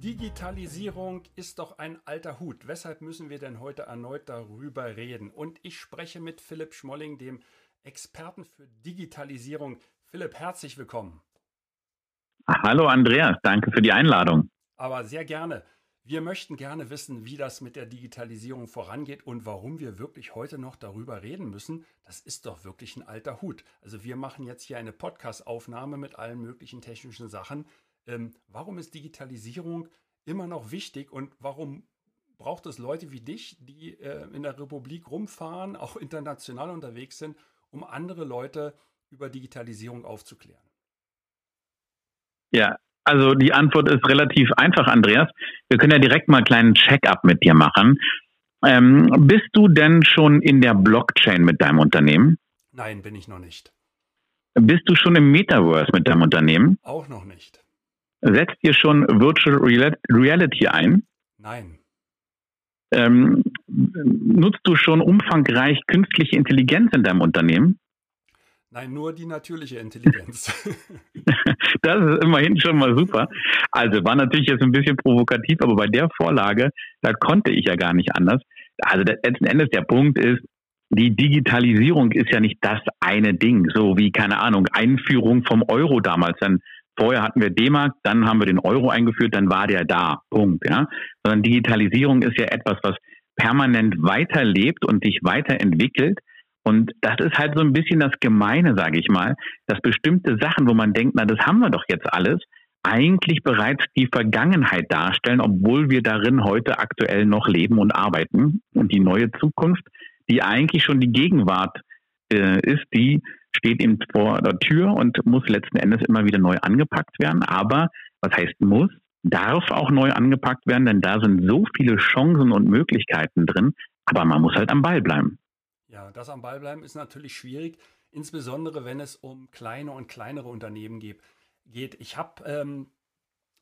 Digitalisierung ist doch ein alter Hut. Weshalb müssen wir denn heute erneut darüber reden? Und ich spreche mit Philipp Schmolling, dem Experten für Digitalisierung. Philipp, herzlich willkommen. Hallo Andreas, danke für die Einladung. Aber sehr gerne. Wir möchten gerne wissen, wie das mit der Digitalisierung vorangeht und warum wir wirklich heute noch darüber reden müssen. Das ist doch wirklich ein alter Hut. Also wir machen jetzt hier eine Podcast-Aufnahme mit allen möglichen technischen Sachen. Ähm, warum ist Digitalisierung immer noch wichtig und warum braucht es Leute wie dich, die äh, in der Republik rumfahren, auch international unterwegs sind, um andere Leute über Digitalisierung aufzuklären? Ja, also die Antwort ist relativ einfach, Andreas. Wir können ja direkt mal einen kleinen Check-up mit dir machen. Ähm, bist du denn schon in der Blockchain mit deinem Unternehmen? Nein, bin ich noch nicht. Bist du schon im Metaverse mit deinem Unternehmen? Auch noch nicht. Setzt ihr schon Virtual Reality ein? Nein. Ähm, nutzt du schon umfangreich künstliche Intelligenz in deinem Unternehmen? Nein, nur die natürliche Intelligenz. das ist immerhin schon mal super. Also war natürlich jetzt ein bisschen provokativ, aber bei der Vorlage, da konnte ich ja gar nicht anders. Also letzten Endes der Punkt ist, die Digitalisierung ist ja nicht das eine Ding, so wie, keine Ahnung, Einführung vom Euro damals. Dann Vorher hatten wir D-Mark, dann haben wir den Euro eingeführt, dann war der da. Punkt. Ja? Sondern Digitalisierung ist ja etwas, was permanent weiterlebt und sich weiterentwickelt. Und das ist halt so ein bisschen das Gemeine, sage ich mal, dass bestimmte Sachen, wo man denkt, na, das haben wir doch jetzt alles, eigentlich bereits die Vergangenheit darstellen, obwohl wir darin heute aktuell noch leben und arbeiten. Und die neue Zukunft, die eigentlich schon die Gegenwart äh, ist, die steht eben vor der Tür und muss letzten Endes immer wieder neu angepackt werden. Aber was heißt muss? Darf auch neu angepackt werden, denn da sind so viele Chancen und Möglichkeiten drin. Aber man muss halt am Ball bleiben. Ja, das am Ball bleiben ist natürlich schwierig, insbesondere wenn es um kleine und kleinere Unternehmen geht. Ich habe ähm,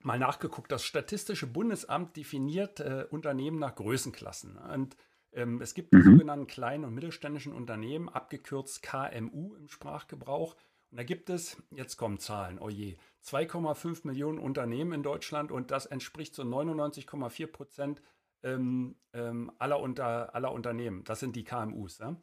mal nachgeguckt, das Statistische Bundesamt definiert äh, Unternehmen nach Größenklassen. Und ähm, es gibt die mhm. sogenannten kleinen und mittelständischen Unternehmen, abgekürzt KMU im Sprachgebrauch. Und da gibt es, jetzt kommen Zahlen, oh je, 2,5 Millionen Unternehmen in Deutschland und das entspricht so 99,4 Prozent ähm, ähm, aller, unter, aller Unternehmen. Das sind die KMUs. Ja?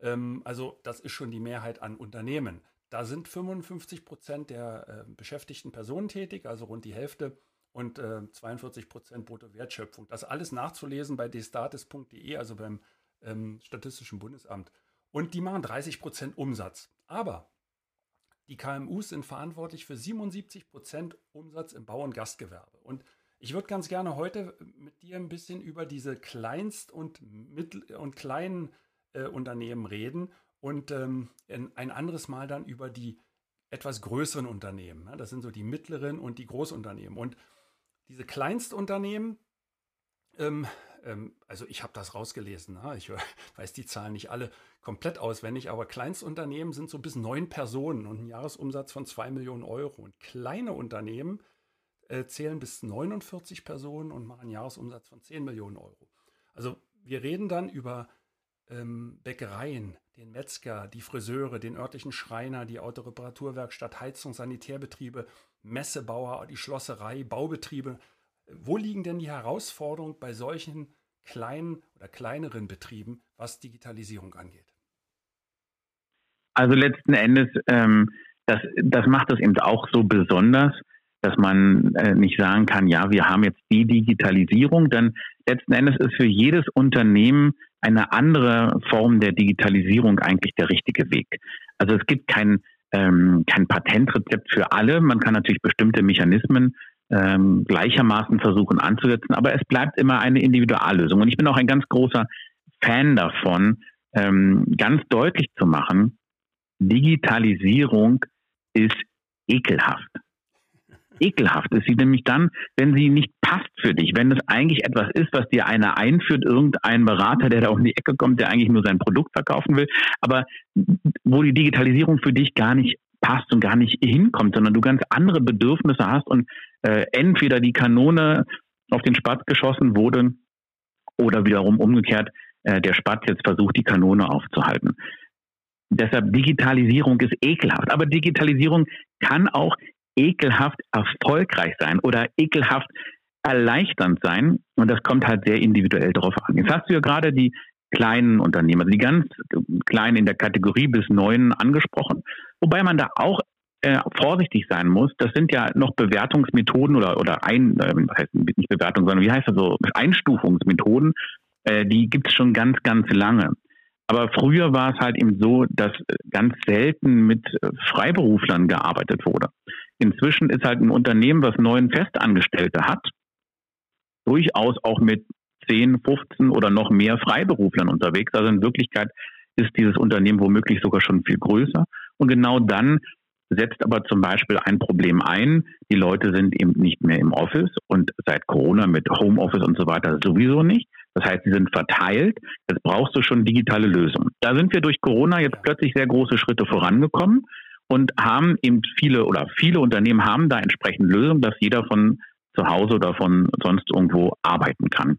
Ähm, also das ist schon die Mehrheit an Unternehmen. Da sind 55 Prozent der äh, beschäftigten Personen tätig, also rund die Hälfte und äh, 42 Prozent Bruttowertschöpfung. Das alles nachzulesen bei destatis.de, also beim ähm, Statistischen Bundesamt. Und die machen 30 Prozent Umsatz. Aber die KMUs sind verantwortlich für 77 Prozent Umsatz im Bau- und Gastgewerbe. Und ich würde ganz gerne heute mit dir ein bisschen über diese Kleinst- und Mittel- und kleinen äh, Unternehmen reden und ähm, ein anderes Mal dann über die etwas größeren Unternehmen. Das sind so die mittleren und die Großunternehmen. Und diese Kleinstunternehmen, ähm, ähm, also ich habe das rausgelesen, na? ich weiß die Zahlen nicht alle komplett auswendig, aber Kleinstunternehmen sind so bis neun Personen und ein Jahresumsatz von zwei Millionen Euro. Und kleine Unternehmen äh, zählen bis 49 Personen und machen einen Jahresumsatz von 10 Millionen Euro. Also wir reden dann über ähm, Bäckereien, den Metzger, die Friseure, den örtlichen Schreiner, die Autoreparaturwerkstatt, Heizung, Sanitärbetriebe, Messebauer, die Schlosserei, Baubetriebe. Wo liegen denn die Herausforderungen bei solchen kleinen oder kleineren Betrieben, was Digitalisierung angeht? Also letzten Endes, ähm, das, das macht es eben auch so besonders, dass man äh, nicht sagen kann, ja, wir haben jetzt die Digitalisierung, denn letzten Endes ist für jedes Unternehmen eine andere Form der Digitalisierung eigentlich der richtige Weg. Also es gibt kein, ähm, kein Patentrezept für alle. Man kann natürlich bestimmte Mechanismen ähm, gleichermaßen versuchen anzusetzen, aber es bleibt immer eine Individuallösung. Und ich bin auch ein ganz großer Fan davon, ähm, ganz deutlich zu machen, Digitalisierung ist ekelhaft ekelhaft ist sie nämlich dann, wenn sie nicht passt für dich, wenn es eigentlich etwas ist, was dir einer einführt, irgendein Berater, der da um die Ecke kommt, der eigentlich nur sein Produkt verkaufen will, aber wo die Digitalisierung für dich gar nicht passt und gar nicht hinkommt, sondern du ganz andere Bedürfnisse hast und äh, entweder die Kanone auf den Spatz geschossen wurde oder wiederum umgekehrt äh, der Spatz jetzt versucht, die Kanone aufzuhalten. Deshalb Digitalisierung ist ekelhaft. Aber Digitalisierung kann auch ekelhaft erfolgreich sein oder ekelhaft erleichternd sein. Und das kommt halt sehr individuell darauf an. Jetzt hast du ja gerade die kleinen Unternehmen, also die ganz kleinen in der Kategorie bis neun angesprochen. Wobei man da auch äh, vorsichtig sein muss. Das sind ja noch Bewertungsmethoden oder, oder ein, äh, was heißt nicht Bewertung, sondern wie heißt das so, Einstufungsmethoden, äh, die gibt es schon ganz, ganz lange. Aber früher war es halt eben so, dass ganz selten mit Freiberuflern gearbeitet wurde. Inzwischen ist halt ein Unternehmen, was neun Festangestellte hat, durchaus auch mit 10, 15 oder noch mehr Freiberuflern unterwegs. Also in Wirklichkeit ist dieses Unternehmen womöglich sogar schon viel größer. Und genau dann setzt aber zum Beispiel ein Problem ein. Die Leute sind eben nicht mehr im Office und seit Corona mit Homeoffice und so weiter sowieso nicht. Das heißt, sie sind verteilt. Jetzt brauchst du schon digitale Lösungen. Da sind wir durch Corona jetzt plötzlich sehr große Schritte vorangekommen und haben eben viele oder viele Unternehmen haben da entsprechend Lösungen, dass jeder von zu Hause oder von sonst irgendwo arbeiten kann.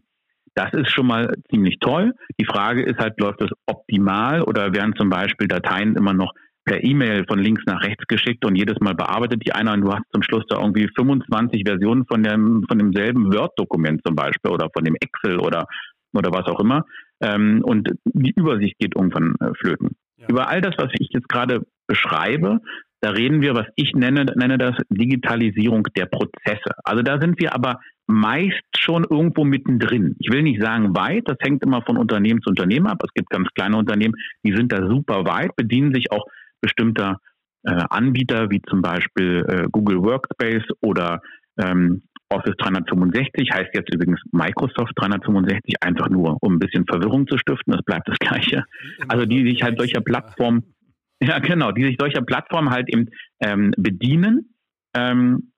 Das ist schon mal ziemlich toll. Die Frage ist halt, läuft das optimal oder werden zum Beispiel Dateien immer noch per E-Mail von links nach rechts geschickt und jedes Mal bearbeitet die einer und du hast zum Schluss da irgendwie 25 Versionen von dem von demselben Word-Dokument zum Beispiel oder von dem Excel oder oder was auch immer ähm, und die Übersicht geht irgendwann äh, flöten. Ja. Über all das, was ich jetzt gerade beschreibe, da reden wir, was ich nenne, nenne das Digitalisierung der Prozesse. Also da sind wir aber meist schon irgendwo mittendrin. Ich will nicht sagen weit, das hängt immer von Unternehmen zu Unternehmen ab. Es gibt ganz kleine Unternehmen, die sind da super weit, bedienen sich auch bestimmter äh, Anbieter wie zum Beispiel äh, Google Workspace oder ähm, Office 365 heißt jetzt übrigens Microsoft 365, einfach nur, um ein bisschen Verwirrung zu stiften, das bleibt das Gleiche. Also die sich halt solcher Plattformen, ja genau, die sich solcher Plattformen halt eben ähm, bedienen. Ähm,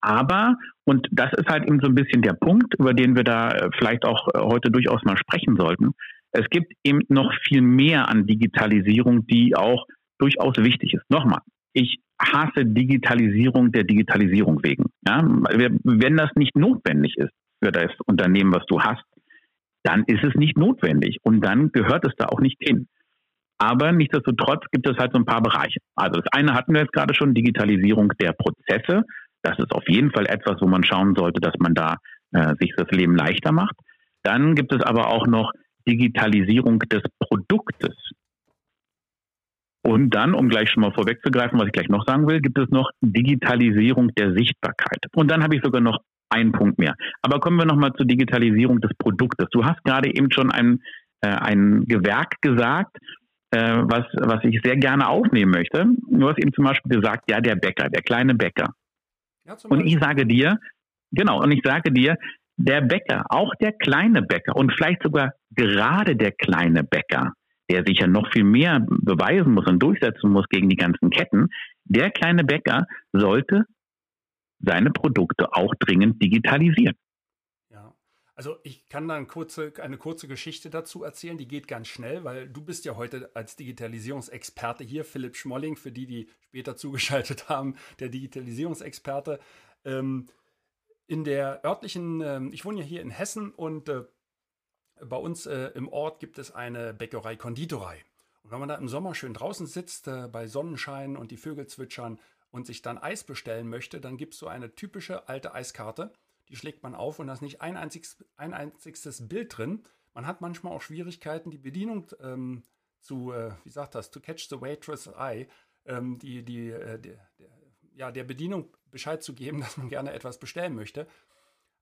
aber, und das ist halt eben so ein bisschen der Punkt, über den wir da äh, vielleicht auch äh, heute durchaus mal sprechen sollten. Es gibt eben noch viel mehr an Digitalisierung, die auch durchaus wichtig ist. Nochmal, ich hasse Digitalisierung der Digitalisierung wegen. Ja? Wenn das nicht notwendig ist für das Unternehmen, was du hast, dann ist es nicht notwendig und dann gehört es da auch nicht hin. Aber nichtsdestotrotz gibt es halt so ein paar Bereiche. Also das eine hatten wir jetzt gerade schon, Digitalisierung der Prozesse. Das ist auf jeden Fall etwas, wo man schauen sollte, dass man da äh, sich das Leben leichter macht. Dann gibt es aber auch noch Digitalisierung des Produktes. Und dann, um gleich schon mal vorwegzugreifen, was ich gleich noch sagen will, gibt es noch Digitalisierung der Sichtbarkeit. Und dann habe ich sogar noch einen Punkt mehr. Aber kommen wir nochmal zur Digitalisierung des Produktes. Du hast gerade eben schon ein, äh, ein Gewerk gesagt, äh, was, was ich sehr gerne aufnehmen möchte. Du hast eben zum Beispiel gesagt, ja, der Bäcker, der kleine Bäcker. Ja, und ich sage dir, genau, und ich sage dir, der Bäcker, auch der kleine Bäcker und vielleicht sogar gerade der kleine Bäcker, der sich ja noch viel mehr beweisen muss und durchsetzen muss gegen die ganzen Ketten, der kleine Bäcker sollte seine Produkte auch dringend digitalisieren. Also ich kann da eine kurze, eine kurze Geschichte dazu erzählen, die geht ganz schnell, weil du bist ja heute als Digitalisierungsexperte hier, Philipp Schmolling, für die, die später zugeschaltet haben, der Digitalisierungsexperte. Ähm, in der örtlichen, ähm, ich wohne ja hier in Hessen und äh, bei uns äh, im Ort gibt es eine Bäckerei Konditorei. Und wenn man da im Sommer schön draußen sitzt, äh, bei Sonnenschein und die Vögel zwitschern und sich dann Eis bestellen möchte, dann gibt es so eine typische alte Eiskarte. Die schlägt man auf und da ist nicht ein, einziges, ein einziges Bild drin. Man hat manchmal auch Schwierigkeiten, die Bedienung ähm, zu, äh, wie sagt das, to catch the waitress eye, ähm, die, die, äh, der, der, ja, der Bedienung Bescheid zu geben, dass man gerne etwas bestellen möchte.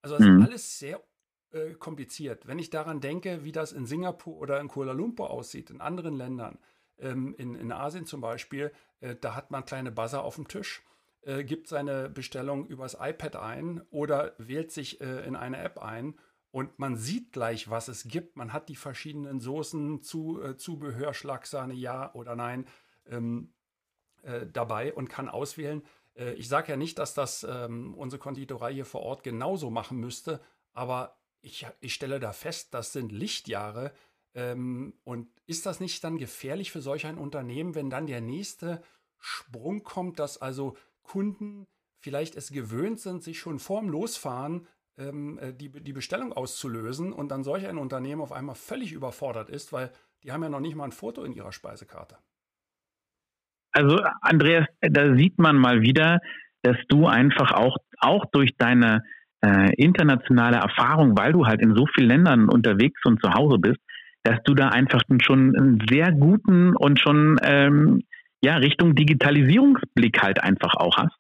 Also das mhm. ist alles sehr äh, kompliziert. Wenn ich daran denke, wie das in Singapur oder in Kuala Lumpur aussieht, in anderen Ländern, ähm, in, in Asien zum Beispiel, äh, da hat man kleine Buzzer auf dem Tisch, äh, gibt seine Bestellung übers iPad ein oder wählt sich äh, in eine App ein und man sieht gleich, was es gibt. Man hat die verschiedenen Soßen, zu, äh, Zubehör, Schlagsahne, ja oder nein ähm, äh, dabei und kann auswählen. Äh, ich sage ja nicht, dass das ähm, unsere Konditorei hier vor Ort genauso machen müsste, aber ich, ich stelle da fest, das sind Lichtjahre. Ähm, und ist das nicht dann gefährlich für solch ein Unternehmen, wenn dann der nächste Sprung kommt, dass also Kunden vielleicht es gewöhnt sind, sich schon vorm Losfahren ähm, äh, die, die Bestellung auszulösen und dann solch ein Unternehmen auf einmal völlig überfordert ist, weil die haben ja noch nicht mal ein Foto in ihrer Speisekarte. Also Andreas, da sieht man mal wieder, dass du einfach auch, auch durch deine äh, internationale Erfahrung, weil du halt in so vielen Ländern unterwegs und zu Hause bist, dass du da einfach schon einen sehr guten und schon ähm, ja Richtung Digitalisierungsblick halt einfach auch hast.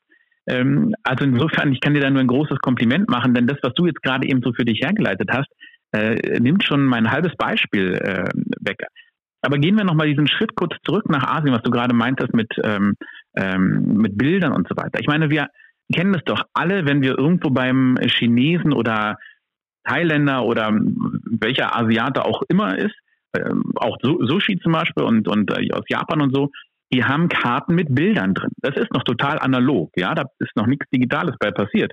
Ähm, also insofern, ich kann dir da nur ein großes Kompliment machen, denn das, was du jetzt gerade eben so für dich hergeleitet hast, äh, nimmt schon mein halbes Beispiel äh, weg. Aber gehen wir nochmal diesen Schritt kurz zurück nach Asien, was du gerade meintest mit, ähm, ähm, mit Bildern und so weiter. Ich meine, wir kennen das doch alle, wenn wir irgendwo beim Chinesen oder Thailänder oder welcher Asiate auch immer ist, ähm, auch Sushi zum Beispiel und, und äh, aus Japan und so, die haben Karten mit Bildern drin. Das ist noch total analog, ja, da ist noch nichts Digitales bei passiert.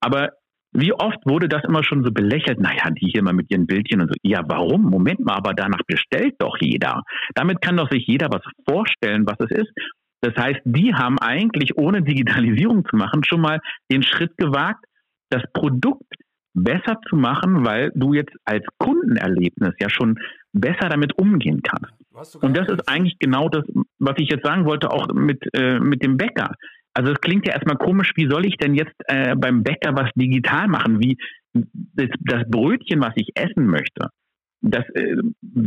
Aber wie oft wurde das immer schon so belächelt? Naja, die hier mal mit ihren Bildchen und so. Ja, warum? Moment mal, aber danach bestellt doch jeder. Damit kann doch sich jeder was vorstellen, was es ist. Das heißt, die haben eigentlich, ohne Digitalisierung zu machen, schon mal den Schritt gewagt, das Produkt besser zu machen, weil du jetzt als Kundenerlebnis ja schon besser damit umgehen kannst. Und das ist eigentlich genau das, was ich jetzt sagen wollte, auch mit, äh, mit dem Bäcker. Also es klingt ja erstmal komisch, wie soll ich denn jetzt äh, beim Bäcker was digital machen? Wie das, das Brötchen, was ich essen möchte, das äh,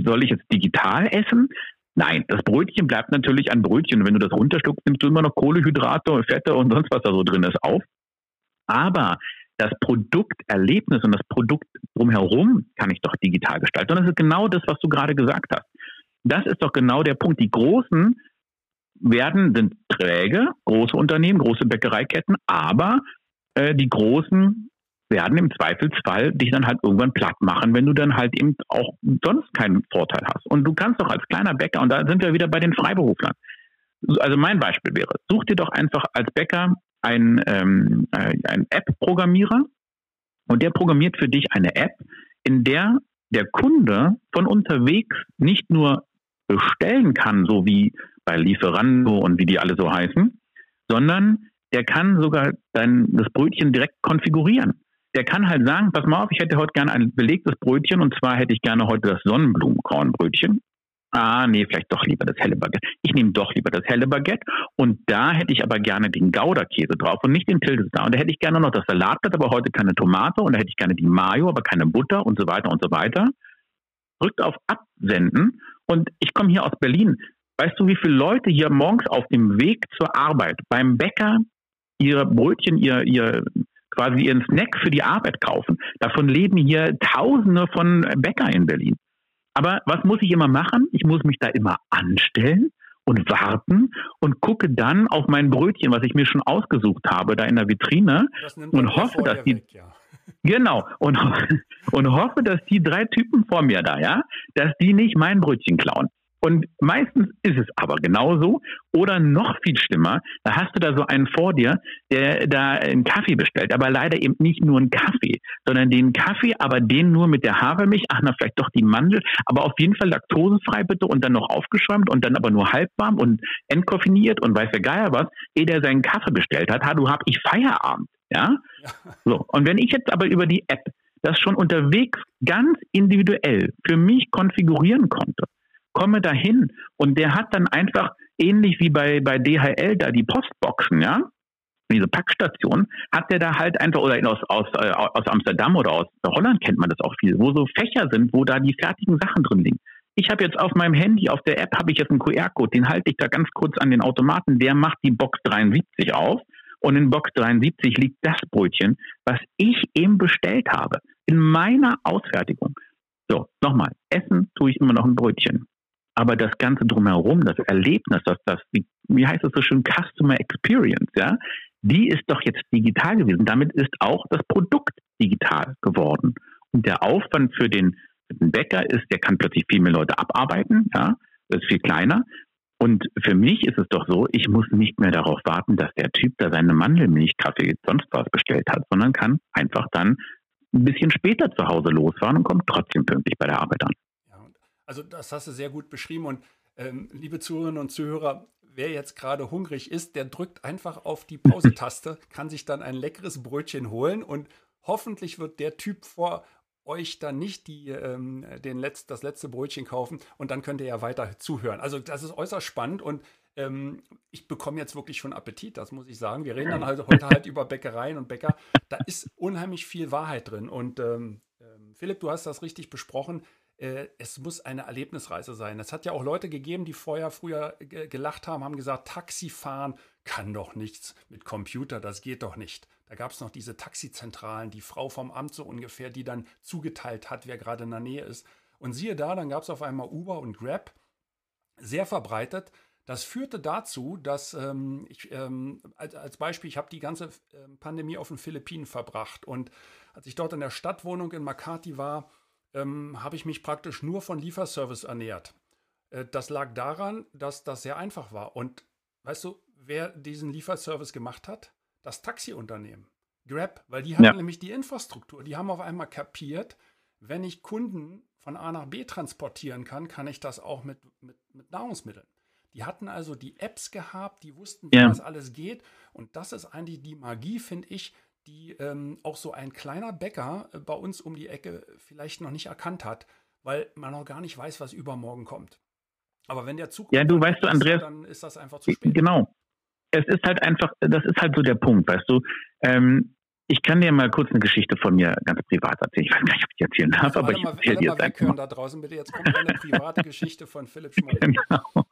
soll ich jetzt digital essen? Nein, das Brötchen bleibt natürlich ein Brötchen. Und wenn du das runterschluckst, nimmst du immer noch Kohlehydrate, Fette und sonst was da so drin ist auf. Aber das Produkterlebnis und das Produkt drumherum kann ich doch digital gestalten. Und das ist genau das, was du gerade gesagt hast. Das ist doch genau der Punkt. Die Großen werden, sind träge, große Unternehmen, große Bäckereiketten, aber äh, die Großen werden im Zweifelsfall dich dann halt irgendwann platt machen, wenn du dann halt eben auch sonst keinen Vorteil hast. Und du kannst doch als kleiner Bäcker, und da sind wir wieder bei den Freiberuflern. Also mein Beispiel wäre, such dir doch einfach als Bäcker einen, ähm, äh, einen App-Programmierer und der programmiert für dich eine App, in der der Kunde von unterwegs nicht nur bestellen kann, so wie bei Lieferando und wie die alle so heißen, sondern der kann sogar dann das Brötchen direkt konfigurieren. Der kann halt sagen, pass mal auf, ich hätte heute gerne ein belegtes Brötchen und zwar hätte ich gerne heute das Sonnenblumenkornbrötchen. Ah, nee, vielleicht doch lieber das helle Baguette. Ich nehme doch lieber das helle Baguette und da hätte ich aber gerne den Gouda-Käse drauf und nicht den Tilsestar. Und da hätte ich gerne noch das Salatblatt, aber heute keine Tomate und da hätte ich gerne die Mayo, aber keine Butter und so weiter und so weiter. Drückt auf Absenden und ich komme hier aus Berlin. Weißt du, wie viele Leute hier morgens auf dem Weg zur Arbeit beim Bäcker ihre Brötchen, ihr, ihr quasi ihren Snack für die Arbeit kaufen? Davon leben hier Tausende von Bäcker in Berlin. Aber was muss ich immer machen? Ich muss mich da immer anstellen und warten und gucke dann auf mein Brötchen, was ich mir schon ausgesucht habe, da in der Vitrine und hoffe, dass die weg, ja. Genau. Und, und hoffe, dass die drei Typen vor mir da, ja, dass die nicht mein Brötchen klauen. Und meistens ist es aber genauso. Oder noch viel schlimmer, da hast du da so einen vor dir, der da einen Kaffee bestellt, aber leider eben nicht nur einen Kaffee, sondern den Kaffee, aber den nur mit der Hafermilch, ach na, vielleicht doch die Mandel, aber auf jeden Fall laktosefrei bitte und dann noch aufgeschäumt und dann aber nur halbwarm und entkoffiniert und weiß der Geier was, ehe der seinen Kaffee bestellt hat, ha, du hab ich Feierabend, ja? So. Und wenn ich jetzt aber über die App das schon unterwegs ganz individuell für mich konfigurieren konnte, komme dahin und der hat dann einfach ähnlich wie bei, bei DHL da die Postboxen, ja, diese Packstation, hat der da halt einfach, oder aus, aus, äh, aus Amsterdam oder aus Holland kennt man das auch viel, wo so Fächer sind, wo da die fertigen Sachen drin liegen. Ich habe jetzt auf meinem Handy, auf der App, habe ich jetzt einen QR-Code, den halte ich da ganz kurz an den Automaten, der macht die Box 73 auf und in Box 73 liegt das Brötchen, was ich eben bestellt habe, in meiner Ausfertigung. So, nochmal, essen tue ich immer noch ein Brötchen aber das Ganze drumherum, das Erlebnis, das, das, wie, wie heißt das so schön, Customer Experience, ja, die ist doch jetzt digital gewesen. Damit ist auch das Produkt digital geworden. Und der Aufwand für den, für den Bäcker ist, der kann plötzlich viel mehr Leute abarbeiten, ja, das ist viel kleiner. Und für mich ist es doch so, ich muss nicht mehr darauf warten, dass der Typ da seine Mandelmilch, Kaffee, sonst was bestellt hat, sondern kann einfach dann ein bisschen später zu Hause losfahren und kommt trotzdem pünktlich bei der Arbeit an. Ja, also das hast du sehr gut beschrieben und ähm, liebe Zuhörerinnen und Zuhörer, wer jetzt gerade hungrig ist, der drückt einfach auf die Pause-Taste, kann sich dann ein leckeres Brötchen holen und hoffentlich wird der Typ vor euch dann nicht die, ähm, den Letz-, das letzte Brötchen kaufen und dann könnt ihr ja weiter zuhören. Also das ist äußerst spannend und ähm, ich bekomme jetzt wirklich schon Appetit, das muss ich sagen. Wir reden dann halt heute halt über Bäckereien und Bäcker. Da ist unheimlich viel Wahrheit drin. Und ähm, ähm Philipp, du hast das richtig besprochen. Äh, es muss eine Erlebnisreise sein. Es hat ja auch Leute gegeben, die vorher früher gelacht haben, haben gesagt, Taxifahren kann doch nichts mit Computer, das geht doch nicht. Da gab es noch diese Taxizentralen, die Frau vom Amt so ungefähr, die dann zugeteilt hat, wer gerade in der Nähe ist. Und siehe da, dann gab es auf einmal Uber und Grab, sehr verbreitet. Das führte dazu, dass ähm, ich ähm, als, als, Beispiel, ich habe die ganze ähm, Pandemie auf den Philippinen verbracht und als ich dort in der Stadtwohnung in Makati war, ähm, habe ich mich praktisch nur von Lieferservice ernährt. Äh, das lag daran, dass das sehr einfach war. Und weißt du, wer diesen Lieferservice gemacht hat? Das Taxiunternehmen. Grab, weil die hatten ja. nämlich die Infrastruktur. Die haben auf einmal kapiert, wenn ich Kunden von A nach B transportieren kann, kann ich das auch mit, mit, mit Nahrungsmitteln. Die hatten also die Apps gehabt, die wussten, wie ja. das alles geht. Und das ist eigentlich die Magie, finde ich, die ähm, auch so ein kleiner Bäcker äh, bei uns um die Ecke vielleicht noch nicht erkannt hat, weil man noch gar nicht weiß, was übermorgen kommt. Aber wenn der Zug ja, du weißt du, Andreas, dann ist das einfach zu spät. Genau. Es ist halt einfach, das ist halt so der Punkt, weißt du. Ähm, ich kann dir mal kurz eine Geschichte von mir ganz privat erzählen. Ich weiß gar nicht, ob ich die erzählen darf, aber ich erzähle dir jetzt einfach. Mal. da draußen bitte. Jetzt kommt eine private Geschichte von Philipp Schmoll. Genau.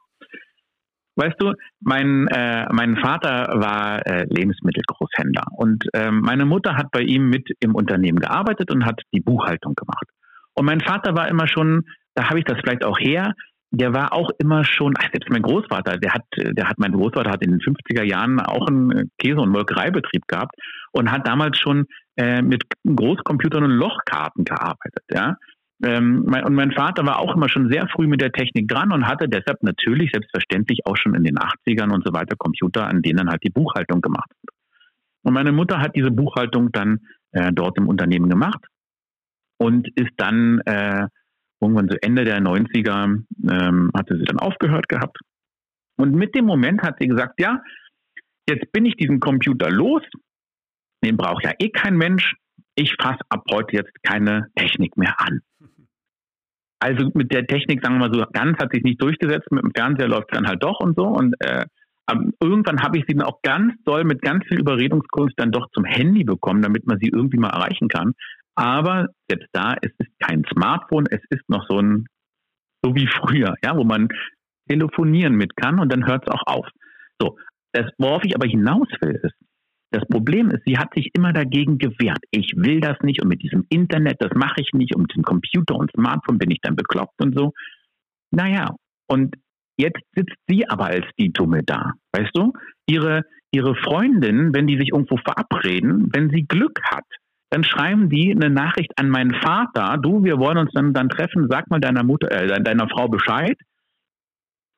Weißt du, mein, äh, mein Vater war äh, Lebensmittelgroßhändler und äh, meine Mutter hat bei ihm mit im Unternehmen gearbeitet und hat die Buchhaltung gemacht. Und mein Vater war immer schon, da habe ich das vielleicht auch her, der war auch immer schon, ach, selbst mein Großvater, der hat, der hat, mein Großvater hat in den 50er Jahren auch einen Käse- und Molkereibetrieb gehabt und hat damals schon äh, mit Großcomputern und Lochkarten gearbeitet, ja. Ähm, mein, und mein Vater war auch immer schon sehr früh mit der Technik dran und hatte deshalb natürlich selbstverständlich auch schon in den 80ern und so weiter Computer, an denen halt die Buchhaltung gemacht wird. Und meine Mutter hat diese Buchhaltung dann äh, dort im Unternehmen gemacht und ist dann äh, irgendwann so Ende der 90er ähm, hatte sie dann aufgehört gehabt. Und mit dem Moment hat sie gesagt, ja, jetzt bin ich diesen Computer los, den braucht ja eh kein Mensch, ich fasse ab heute jetzt keine Technik mehr an. Also mit der Technik, sagen wir mal so, ganz hat sich nicht durchgesetzt. Mit dem Fernseher läuft es dann halt doch und so. Und äh, irgendwann habe ich sie dann auch ganz doll mit ganz viel Überredungskunst dann doch zum Handy bekommen, damit man sie irgendwie mal erreichen kann. Aber selbst da, es ist kein Smartphone, es ist noch so ein, so wie früher, ja, wo man telefonieren mit kann und dann hört es auch auf. So, das, worauf ich aber hinaus will, ist, das Problem ist, sie hat sich immer dagegen gewehrt. Ich will das nicht und mit diesem Internet, das mache ich nicht und mit dem Computer und Smartphone bin ich dann bekloppt und so. Naja, und jetzt sitzt sie aber als die Dumme da. Weißt du? Ihre, ihre Freundin, wenn die sich irgendwo verabreden, wenn sie Glück hat, dann schreiben die eine Nachricht an meinen Vater, du, wir wollen uns dann, dann treffen, sag mal deiner Mutter, äh, deiner Frau Bescheid.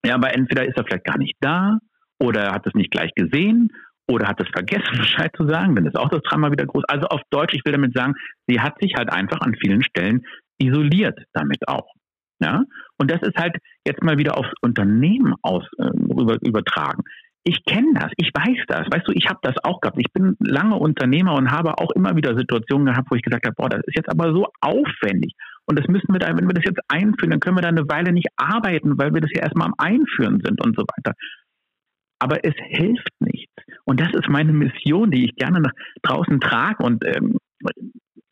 Ja, aber entweder ist er vielleicht gar nicht da oder hat es nicht gleich gesehen oder hat es vergessen, Bescheid zu sagen, dann ist auch das Drama wieder groß. Also auf Deutsch, ich will damit sagen, sie hat sich halt einfach an vielen Stellen isoliert damit auch. Ja? Und das ist halt jetzt mal wieder aufs Unternehmen aus, äh, über, übertragen. Ich kenne das, ich weiß das, weißt du, ich habe das auch gehabt. Ich bin lange Unternehmer und habe auch immer wieder Situationen gehabt, wo ich gesagt habe, boah, das ist jetzt aber so aufwendig. Und das müssen wir da, wenn wir das jetzt einführen, dann können wir da eine Weile nicht arbeiten, weil wir das ja erstmal am Einführen sind und so weiter aber es hilft nichts. Und das ist meine Mission, die ich gerne nach draußen trage. Und ähm,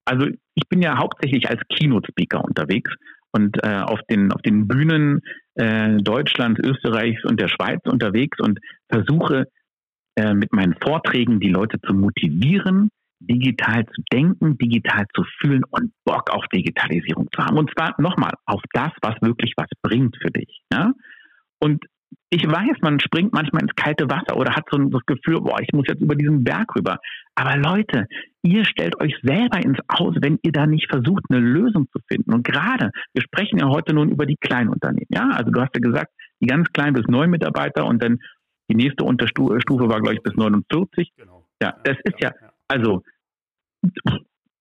also ich bin ja hauptsächlich als Keynote-Speaker unterwegs und äh, auf den auf den Bühnen äh, Deutschlands, Österreichs und der Schweiz unterwegs und versuche äh, mit meinen Vorträgen die Leute zu motivieren, digital zu denken, digital zu fühlen und Bock auf Digitalisierung zu haben. Und zwar nochmal auf das, was wirklich was bringt für dich. Ja? Und ich weiß, man springt manchmal ins kalte Wasser oder hat so das Gefühl, boah, ich muss jetzt über diesen Berg rüber. Aber Leute, ihr stellt euch selber ins Aus, wenn ihr da nicht versucht, eine Lösung zu finden. Und gerade, wir sprechen ja heute nun über die Kleinunternehmen. Ja, also du hast ja gesagt, die ganz kleinen bis neun Mitarbeiter und dann die nächste Unterstufe war, glaube ich, bis 49. Genau. Ja, das ist ja, ja, also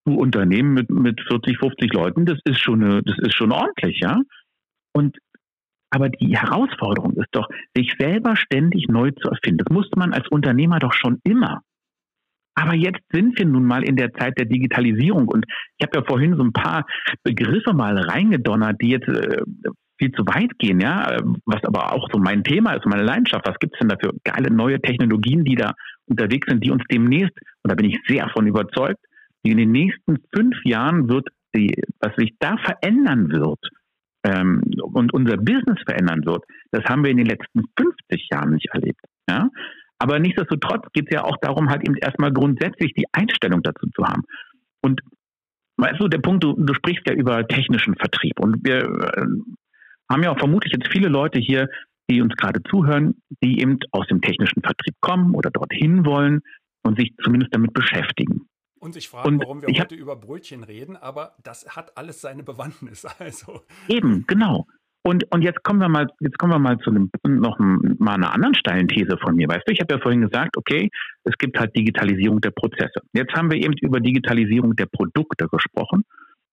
Unternehmen mit, mit 40, 50 Leuten, das ist schon eine, das ist schon ordentlich, ja. Und aber die Herausforderung ist doch, sich selber ständig neu zu erfinden. Das musste man als Unternehmer doch schon immer. Aber jetzt sind wir nun mal in der Zeit der Digitalisierung und ich habe ja vorhin so ein paar Begriffe mal reingedonnert, die jetzt äh, viel zu weit gehen, ja, was aber auch so mein Thema ist, meine Leidenschaft. Was gibt es denn da für geile neue Technologien, die da unterwegs sind, die uns demnächst, und da bin ich sehr von überzeugt, die in den nächsten fünf Jahren wird, die, was sich da verändern wird ähm, und unser Business verändern wird, das haben wir in den letzten 50 Jahren nicht erlebt. Ja? Aber nichtsdestotrotz geht es ja auch darum, halt eben erstmal grundsätzlich die Einstellung dazu zu haben. Und weißt du, der Punkt, du, du sprichst ja über technischen Vertrieb und wir äh, haben ja auch vermutlich jetzt viele Leute hier, die uns gerade zuhören, die eben aus dem technischen Vertrieb kommen oder dorthin wollen und sich zumindest damit beschäftigen. Und sich fragen, und warum wir heute hab, über Brötchen reden, aber das hat alles seine Bewandtnis. Also. Eben, genau. Und, und jetzt kommen wir mal, jetzt kommen wir mal zu einem, noch mal einer anderen steilen These von mir. Weißt du, ich habe ja vorhin gesagt, okay, es gibt halt Digitalisierung der Prozesse. Jetzt haben wir eben über Digitalisierung der Produkte gesprochen.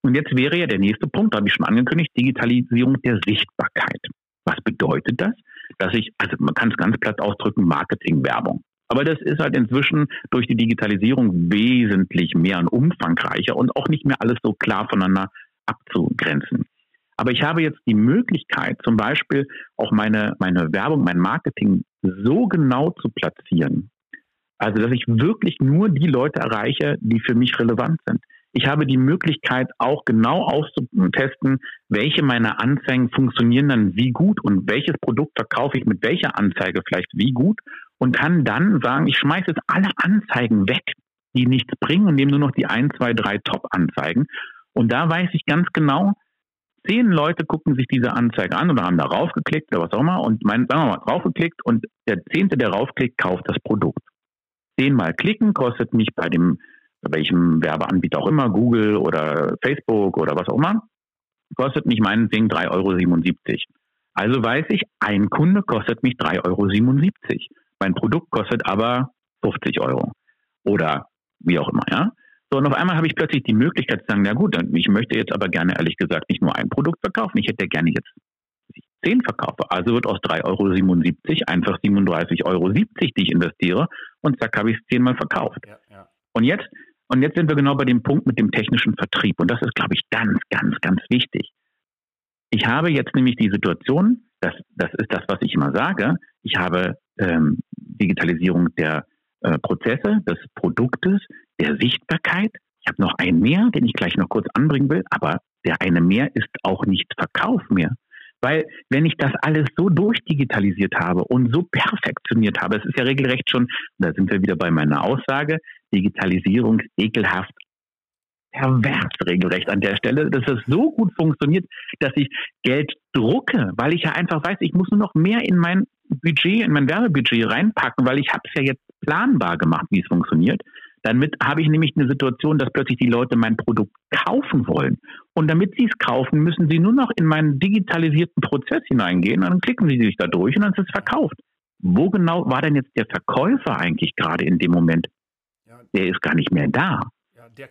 Und jetzt wäre ja der nächste Punkt, da habe ich schon angekündigt, Digitalisierung der Sichtbarkeit. Was bedeutet das? Dass ich, also man kann es ganz platt ausdrücken, Marketing, Werbung. Aber das ist halt inzwischen durch die Digitalisierung wesentlich mehr und umfangreicher und auch nicht mehr alles so klar voneinander abzugrenzen. Aber ich habe jetzt die Möglichkeit, zum Beispiel auch meine, meine Werbung, mein Marketing so genau zu platzieren, also dass ich wirklich nur die Leute erreiche, die für mich relevant sind. Ich habe die Möglichkeit, auch genau auszutesten, welche meiner Anzeigen funktionieren dann wie gut und welches Produkt verkaufe ich mit welcher Anzeige vielleicht wie gut und kann dann sagen, ich schmeiße jetzt alle Anzeigen weg, die nichts bringen und nehme nur noch die ein, zwei, drei Top-Anzeigen. Und da weiß ich ganz genau, zehn Leute gucken sich diese Anzeige an oder haben da raufgeklickt oder was auch immer und mein, sagen wir mal, raufgeklickt und der zehnte, der raufklickt, kauft das Produkt. Zehnmal klicken kostet mich bei dem welchem Werbeanbieter auch immer, Google oder Facebook oder was auch immer, kostet mich meinetwegen 3,77 Euro. Also weiß ich, ein Kunde kostet mich 3,77 Euro. Mein Produkt kostet aber 50 Euro. Oder wie auch immer, ja. So, und auf einmal habe ich plötzlich die Möglichkeit zu sagen, na gut, ich möchte jetzt aber gerne ehrlich gesagt nicht nur ein Produkt verkaufen, ich hätte gerne jetzt zehn verkaufe. Also wird aus 3,77 Euro einfach 37,70 Euro, die ich investiere und zack, habe ich es zehnmal verkauft. Ja, ja. Und jetzt und jetzt sind wir genau bei dem Punkt mit dem technischen Vertrieb. Und das ist, glaube ich, ganz, ganz, ganz wichtig. Ich habe jetzt nämlich die Situation, das, das ist das, was ich immer sage, ich habe ähm, Digitalisierung der äh, Prozesse, des Produktes, der Sichtbarkeit. Ich habe noch einen mehr, den ich gleich noch kurz anbringen will, aber der eine mehr ist auch nicht Verkauf mehr. Weil wenn ich das alles so durchdigitalisiert habe und so perfektioniert habe, es ist ja regelrecht schon, da sind wir wieder bei meiner Aussage, Digitalisierung ekelhaft pervers regelrecht an der Stelle, dass es so gut funktioniert, dass ich Geld drucke, weil ich ja einfach weiß, ich muss nur noch mehr in mein Budget, in mein Werbebudget reinpacken, weil ich habe es ja jetzt planbar gemacht, wie es funktioniert. Damit habe ich nämlich eine Situation, dass plötzlich die Leute mein Produkt kaufen wollen. Und damit sie es kaufen, müssen sie nur noch in meinen digitalisierten Prozess hineingehen und dann klicken sie sich da durch und dann ist es verkauft. Wo genau war denn jetzt der Verkäufer eigentlich gerade in dem Moment? Der ist gar nicht mehr da.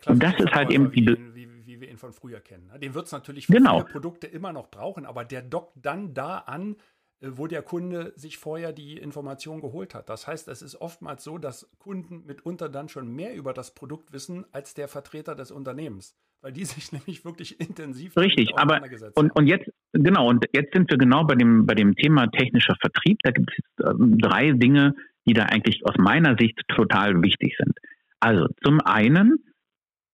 Und das ist halt eben die. Wie, wie, wie, wir ihn von früher kennen. Ne? Den wird es natürlich für genau. viele Produkte immer noch brauchen, aber der dockt dann da an, äh, wo der Kunde sich vorher die Information geholt hat. Das heißt, es ist oftmals so, dass Kunden mitunter dann schon mehr über das Produkt wissen als der Vertreter des Unternehmens, weil die sich nämlich wirklich intensiv Richtig, aber und, und jetzt genau und jetzt sind wir genau bei dem bei dem Thema technischer Vertrieb. Da gibt es ähm, drei Dinge, die da eigentlich aus meiner Sicht total wichtig sind. Also zum einen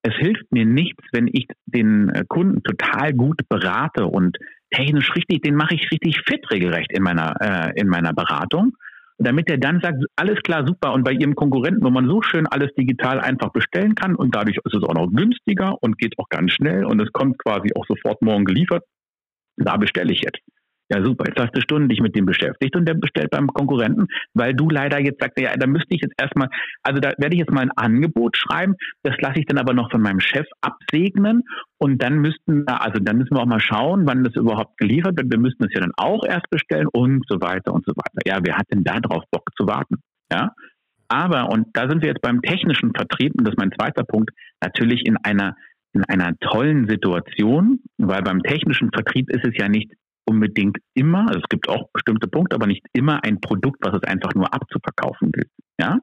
es hilft mir nichts, wenn ich den äh, Kunden total gut berate und technisch richtig, den mache ich richtig fit regelrecht in meiner, äh, in meiner Beratung. Damit er dann sagt, alles klar, super. Und bei Ihrem Konkurrenten, wo man so schön alles digital einfach bestellen kann und dadurch ist es auch noch günstiger und geht auch ganz schnell und es kommt quasi auch sofort morgen geliefert, da bestelle ich jetzt. Ja, super. Jetzt hast du Stunden dich mit dem beschäftigt und der bestellt beim Konkurrenten, weil du leider jetzt sagst, ja, da müsste ich jetzt erstmal, also da werde ich jetzt mal ein Angebot schreiben, das lasse ich dann aber noch von meinem Chef absegnen und dann müssten, also dann müssen wir auch mal schauen, wann das überhaupt geliefert wird. Wir müssten es ja dann auch erst bestellen und so weiter und so weiter. Ja, wer hat denn da drauf Bock zu warten? Ja. Aber, und da sind wir jetzt beim technischen Vertrieb, und das ist mein zweiter Punkt, natürlich in einer in einer tollen Situation, weil beim technischen Vertrieb ist es ja nicht unbedingt immer, also es gibt auch bestimmte Punkte, aber nicht immer ein Produkt, was es einfach nur abzuverkaufen gilt. Ja?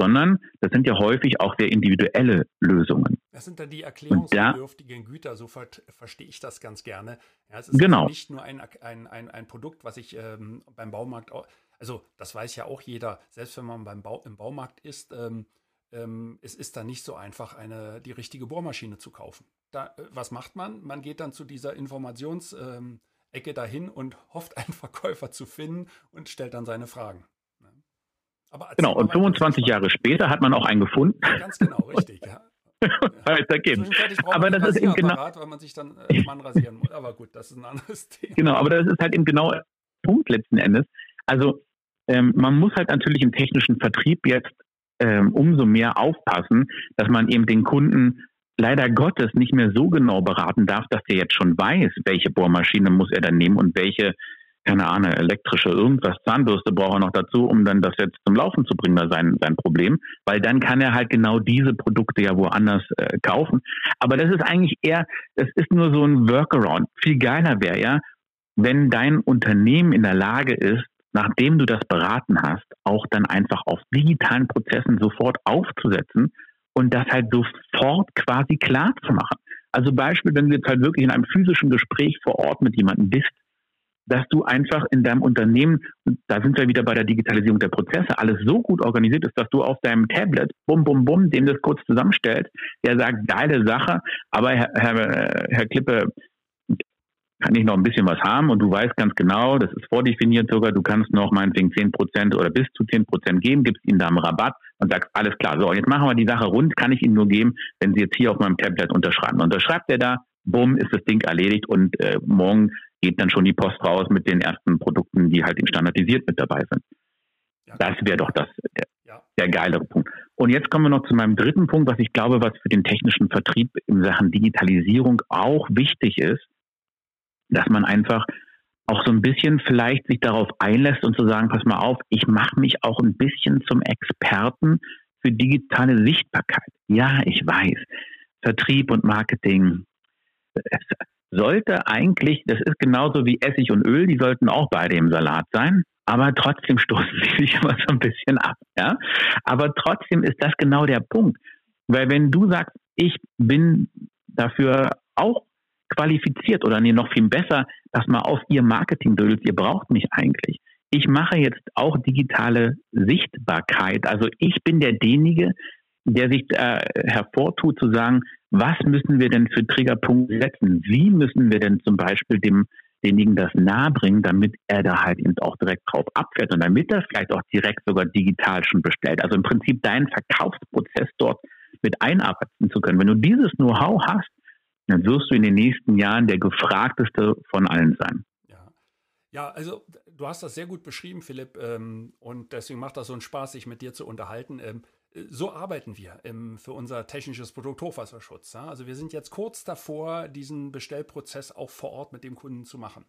Sondern das sind ja häufig auch sehr individuelle Lösungen. Das sind dann die erklärungsbedürftigen Güter, so ver verstehe ich das ganz gerne. Ja, es ist genau. Also nicht nur ein, ein, ein, ein Produkt, was ich ähm, beim Baumarkt, also das weiß ja auch jeder, selbst wenn man beim Bau, im Baumarkt ist, ähm, ähm, es ist dann nicht so einfach, eine, die richtige Bohrmaschine zu kaufen. Da, äh, was macht man? Man geht dann zu dieser Informationsecke ähm, dahin und hofft, einen Verkäufer zu finden und stellt dann seine Fragen. Ne? Aber genau, und 25 Jahre später hat man auch einen gefunden. Ganz genau, richtig. Ja. weitergeben. Aber das ist eben genau, weil man sich dann äh, Mann rasieren muss. Aber gut, das ist ein anderes Thema. Genau, aber das ist halt eben genau der Punkt letzten Endes. Also ähm, man muss halt natürlich im technischen Vertrieb jetzt ähm, umso mehr aufpassen, dass man eben den Kunden leider Gottes nicht mehr so genau beraten darf, dass der jetzt schon weiß, welche Bohrmaschine muss er dann nehmen und welche, keine Ahnung, elektrische irgendwas, Zahnbürste braucht er noch dazu, um dann das jetzt zum Laufen zu bringen, da sein, sein Problem. Weil dann kann er halt genau diese Produkte ja woanders äh, kaufen. Aber das ist eigentlich eher, das ist nur so ein Workaround. Viel geiler wäre ja, wenn dein Unternehmen in der Lage ist, nachdem du das beraten hast, auch dann einfach auf digitalen Prozessen sofort aufzusetzen und das halt sofort quasi klar zu machen. Also Beispiel, wenn du jetzt halt wirklich in einem physischen Gespräch vor Ort mit jemandem bist, dass du einfach in deinem Unternehmen, da sind wir wieder bei der Digitalisierung der Prozesse, alles so gut organisiert ist, dass du auf deinem Tablet, bum, bum, bum, dem das kurz zusammenstellt, der sagt, geile Sache, aber Herr, Herr, Herr Klippe, kann ich noch ein bisschen was haben und du weißt ganz genau, das ist vordefiniert sogar, du kannst noch meinetwegen 10 Prozent oder bis zu 10 Prozent geben, gibst ihnen da einen Rabatt und sagst, alles klar, so, jetzt machen wir die Sache rund, kann ich Ihnen nur geben, wenn Sie jetzt hier auf meinem Tablet unterschreiben. Unterschreibt er da, bumm, ist das Ding erledigt und äh, morgen geht dann schon die Post raus mit den ersten Produkten, die halt standardisiert mit dabei sind. Ja. Das wäre doch das, der, ja. der geilere Punkt. Und jetzt kommen wir noch zu meinem dritten Punkt, was ich glaube, was für den technischen Vertrieb in Sachen Digitalisierung auch wichtig ist, dass man einfach auch so ein bisschen vielleicht sich darauf einlässt und zu sagen, pass mal auf, ich mache mich auch ein bisschen zum Experten für digitale Sichtbarkeit. Ja, ich weiß, Vertrieb und Marketing es sollte eigentlich, das ist genauso wie Essig und Öl, die sollten auch beide im Salat sein, aber trotzdem stoßen sie sich immer so ein bisschen ab. Ja? Aber trotzdem ist das genau der Punkt. Weil wenn du sagst, ich bin dafür auch qualifiziert oder nee, noch viel besser, dass mal auf ihr Marketing dödelt, ihr braucht mich eigentlich. Ich mache jetzt auch digitale Sichtbarkeit. Also ich bin derjenige, der sich äh, hervortut zu sagen, was müssen wir denn für Triggerpunkte setzen? Wie müssen wir denn zum Beispiel dem demjenigen das nahebringen, damit er da halt eben auch direkt drauf abfährt und damit er vielleicht auch direkt sogar digital schon bestellt. Also im Prinzip deinen Verkaufsprozess dort mit einarbeiten zu können. Wenn du dieses Know-how hast, dann wirst du in den nächsten Jahren der gefragteste von allen sein. Ja, also du hast das sehr gut beschrieben, Philipp, ähm, und deswegen macht das so einen Spaß, sich mit dir zu unterhalten. Ähm, so arbeiten wir ähm, für unser technisches Produkt Hochwasserschutz. Ja? Also wir sind jetzt kurz davor, diesen Bestellprozess auch vor Ort mit dem Kunden zu machen.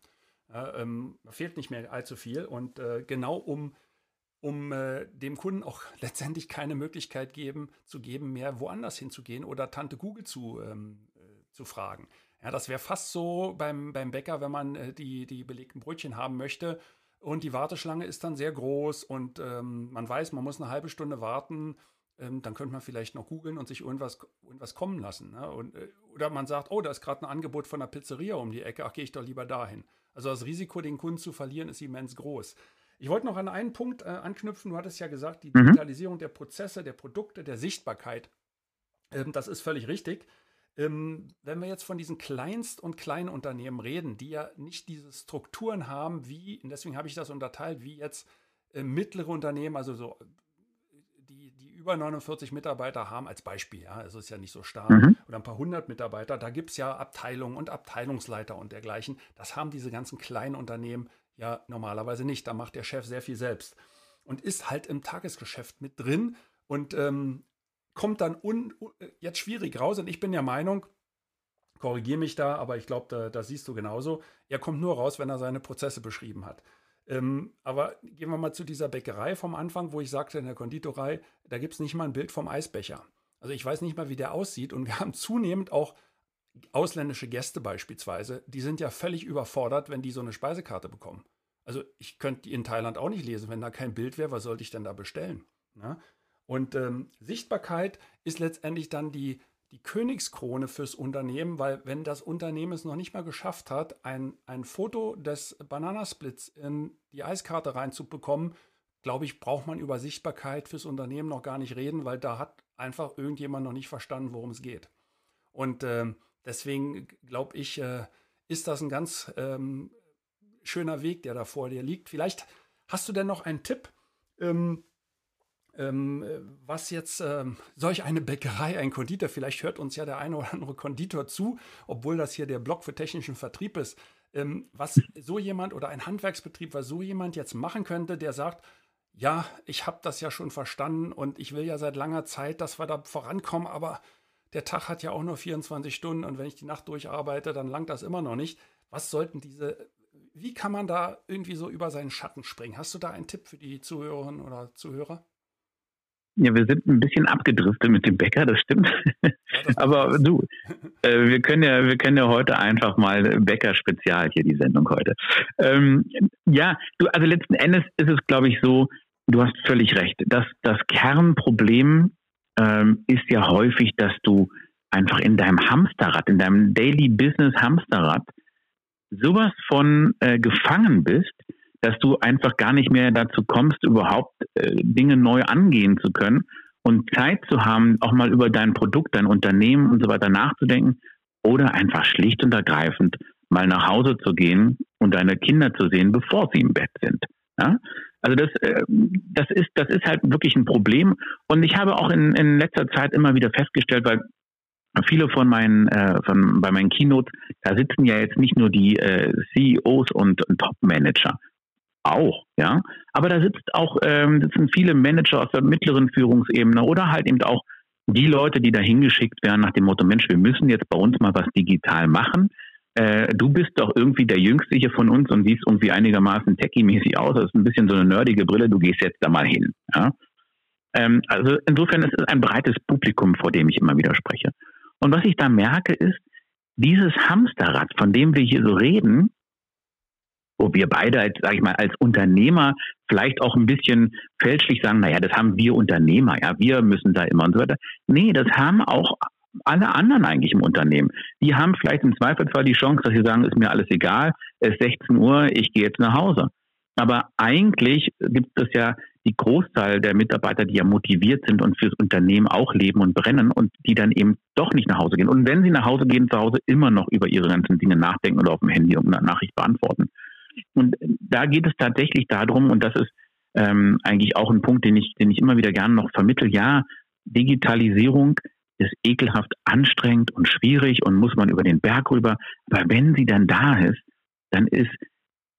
Ähm, fehlt nicht mehr allzu viel und äh, genau um um äh, dem Kunden auch letztendlich keine Möglichkeit geben, zu geben, mehr woanders hinzugehen oder Tante Google zu ähm, zu fragen. Ja, das wäre fast so beim, beim Bäcker, wenn man äh, die, die belegten Brötchen haben möchte und die Warteschlange ist dann sehr groß und ähm, man weiß, man muss eine halbe Stunde warten, ähm, dann könnte man vielleicht noch googeln und sich irgendwas, irgendwas kommen lassen. Ne? Und, äh, oder man sagt, oh, da ist gerade ein Angebot von einer Pizzeria um die Ecke, ach, gehe ich doch lieber dahin. Also das Risiko, den Kunden zu verlieren, ist immens groß. Ich wollte noch an einen Punkt äh, anknüpfen. Du hattest ja gesagt, die mhm. Digitalisierung der Prozesse, der Produkte, der Sichtbarkeit. Ähm, das ist völlig richtig. Ähm, wenn wir jetzt von diesen Kleinst- und Kleinunternehmen reden, die ja nicht diese Strukturen haben, wie, und deswegen habe ich das unterteilt, wie jetzt äh, mittlere Unternehmen, also so die, die über 49 Mitarbeiter haben, als Beispiel, ja, es ist ja nicht so stark, mhm. oder ein paar hundert Mitarbeiter, da gibt es ja Abteilungen und Abteilungsleiter und dergleichen. Das haben diese ganzen kleinen Unternehmen ja normalerweise nicht. Da macht der Chef sehr viel selbst und ist halt im Tagesgeschäft mit drin und ähm, kommt dann un, jetzt schwierig raus. Und ich bin der Meinung, korrigiere mich da, aber ich glaube, da, da, siehst du genauso, er kommt nur raus, wenn er seine Prozesse beschrieben hat. Ähm, aber gehen wir mal zu dieser Bäckerei vom Anfang, wo ich sagte, in der Konditorei, da gibt es nicht mal ein Bild vom Eisbecher. Also ich weiß nicht mal, wie der aussieht. Und wir haben zunehmend auch ausländische Gäste beispielsweise, die sind ja völlig überfordert, wenn die so eine Speisekarte bekommen. Also ich könnte die in Thailand auch nicht lesen, wenn da kein Bild wäre, was sollte ich denn da bestellen? Ja? Und ähm, Sichtbarkeit ist letztendlich dann die, die Königskrone fürs Unternehmen, weil wenn das Unternehmen es noch nicht mal geschafft hat, ein, ein Foto des Bananasplits in die Eiskarte reinzubekommen, glaube ich, braucht man über Sichtbarkeit fürs Unternehmen noch gar nicht reden, weil da hat einfach irgendjemand noch nicht verstanden, worum es geht. Und äh, deswegen glaube ich, äh, ist das ein ganz ähm, schöner Weg, der da vor dir liegt. Vielleicht hast du denn noch einen Tipp, ähm, ähm, was jetzt ähm, solch eine Bäckerei, ein Konditor, vielleicht hört uns ja der eine oder andere Konditor zu, obwohl das hier der Blog für technischen Vertrieb ist, ähm, was so jemand oder ein Handwerksbetrieb, was so jemand jetzt machen könnte, der sagt, ja, ich habe das ja schon verstanden und ich will ja seit langer Zeit, dass wir da vorankommen, aber der Tag hat ja auch nur 24 Stunden und wenn ich die Nacht durcharbeite, dann langt das immer noch nicht. Was sollten diese wie kann man da irgendwie so über seinen Schatten springen? Hast du da einen Tipp für die Zuhörerinnen oder Zuhörer? Ja, wir sind ein bisschen abgedriftet mit dem Bäcker, das stimmt. Aber du, äh, wir können ja, wir können ja heute einfach mal Bäcker Spezial hier die Sendung heute. Ähm, ja, du, also letzten Endes ist es, glaube ich, so. Du hast völlig recht. Das, das Kernproblem ähm, ist ja häufig, dass du einfach in deinem Hamsterrad, in deinem Daily Business Hamsterrad sowas von äh, gefangen bist, dass du einfach gar nicht mehr dazu kommst, überhaupt äh, Dinge neu angehen zu können und Zeit zu haben, auch mal über dein Produkt, dein Unternehmen und so weiter nachzudenken oder einfach schlicht und ergreifend mal nach Hause zu gehen und deine Kinder zu sehen, bevor sie im Bett sind. Ja? Also das, äh, das ist, das ist halt wirklich ein Problem. Und ich habe auch in, in letzter Zeit immer wieder festgestellt, weil viele von meinen, äh, von, bei meinen Keynotes, da sitzen ja jetzt nicht nur die äh, CEOs und, und Top-Manager, auch, ja, aber da sitzt auch, ähm, sitzen viele Manager aus der mittleren Führungsebene oder halt eben auch die Leute, die da hingeschickt werden nach dem Motto, Mensch, wir müssen jetzt bei uns mal was digital machen. Äh, du bist doch irgendwie der Jüngste hier von uns und siehst irgendwie einigermaßen techie-mäßig aus. Das ist ein bisschen so eine nerdige Brille, du gehst jetzt da mal hin. Ja? Ähm, also insofern ist es ein breites Publikum, vor dem ich immer wieder spreche. Und was ich da merke, ist, dieses Hamsterrad, von dem wir hier so reden, wo wir beide, als, sag ich mal, als Unternehmer vielleicht auch ein bisschen fälschlich sagen, naja, das haben wir Unternehmer, ja, wir müssen da immer und so weiter. Nee, das haben auch alle anderen eigentlich im Unternehmen. Die haben vielleicht im Zweifelsfall die Chance, dass sie sagen, ist mir alles egal, es ist 16 Uhr, ich gehe jetzt nach Hause. Aber eigentlich gibt es ja die Großteil der Mitarbeiter, die ja motiviert sind und fürs Unternehmen auch leben und brennen und die dann eben doch nicht nach Hause gehen. Und wenn sie nach Hause gehen, zu Hause immer noch über ihre ganzen Dinge nachdenken oder auf dem Handy irgendeine Nachricht beantworten. Und da geht es tatsächlich darum, und das ist ähm, eigentlich auch ein Punkt, den ich, den ich immer wieder gerne noch vermittel. Ja, Digitalisierung ist ekelhaft anstrengend und schwierig und muss man über den Berg rüber. Aber wenn sie dann da ist, dann ist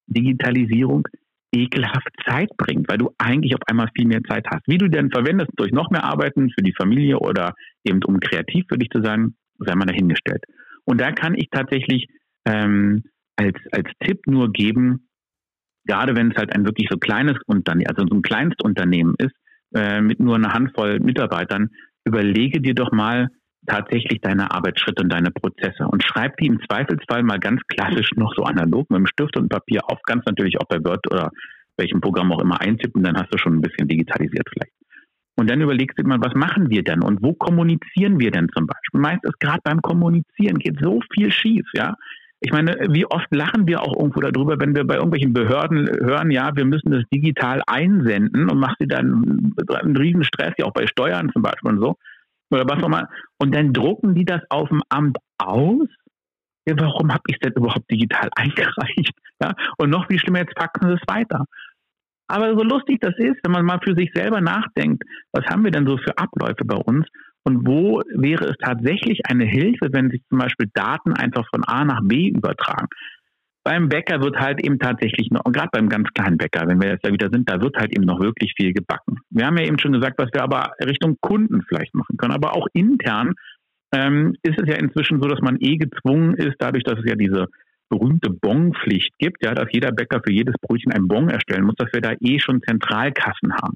Digitalisierung ekelhaft Zeit bringt, weil du eigentlich auf einmal viel mehr Zeit hast. Wie du denn verwendest durch noch mehr Arbeiten für die Familie oder eben um kreativ für dich zu sein, sei mal dahingestellt. Und da kann ich tatsächlich ähm, als, als Tipp nur geben, gerade wenn es halt ein wirklich so kleines Unternehmen, also so ein Kleinstunternehmen ist, äh, mit nur einer Handvoll Mitarbeitern, überlege dir doch mal, tatsächlich deine Arbeitsschritte und deine Prozesse und schreib die im Zweifelsfall mal ganz klassisch noch so analog mit dem Stift und Papier auf, ganz natürlich auch bei Word oder welchem Programm auch immer eintippen, dann hast du schon ein bisschen digitalisiert vielleicht. Und dann überlegst du immer, was machen wir denn und wo kommunizieren wir denn zum Beispiel? Meist ist gerade beim Kommunizieren geht so viel schief, ja. Ich meine, wie oft lachen wir auch irgendwo darüber, wenn wir bei irgendwelchen Behörden hören, ja, wir müssen das digital einsenden und macht sie dann einen riesen Stress, ja auch bei Steuern zum Beispiel und so oder was auch immer. Und dann drucken die das auf dem Amt aus. Ja, warum habe ich es denn überhaupt digital eingereicht? Ja? Und noch viel schlimmer, jetzt faxen sie es weiter. Aber so lustig das ist, wenn man mal für sich selber nachdenkt, was haben wir denn so für Abläufe bei uns und wo wäre es tatsächlich eine Hilfe, wenn sich zum Beispiel Daten einfach von A nach B übertragen? Beim Bäcker wird halt eben tatsächlich noch, gerade beim ganz kleinen Bäcker, wenn wir jetzt da wieder sind, da wird halt eben noch wirklich viel gebacken. Wir haben ja eben schon gesagt, was wir aber Richtung Kunden vielleicht machen können, aber auch intern ähm, ist es ja inzwischen so, dass man eh gezwungen ist, dadurch, dass es ja diese berühmte Bonpflicht gibt, ja, dass jeder Bäcker für jedes Brötchen einen Bon erstellen muss, dass wir da eh schon Zentralkassen haben.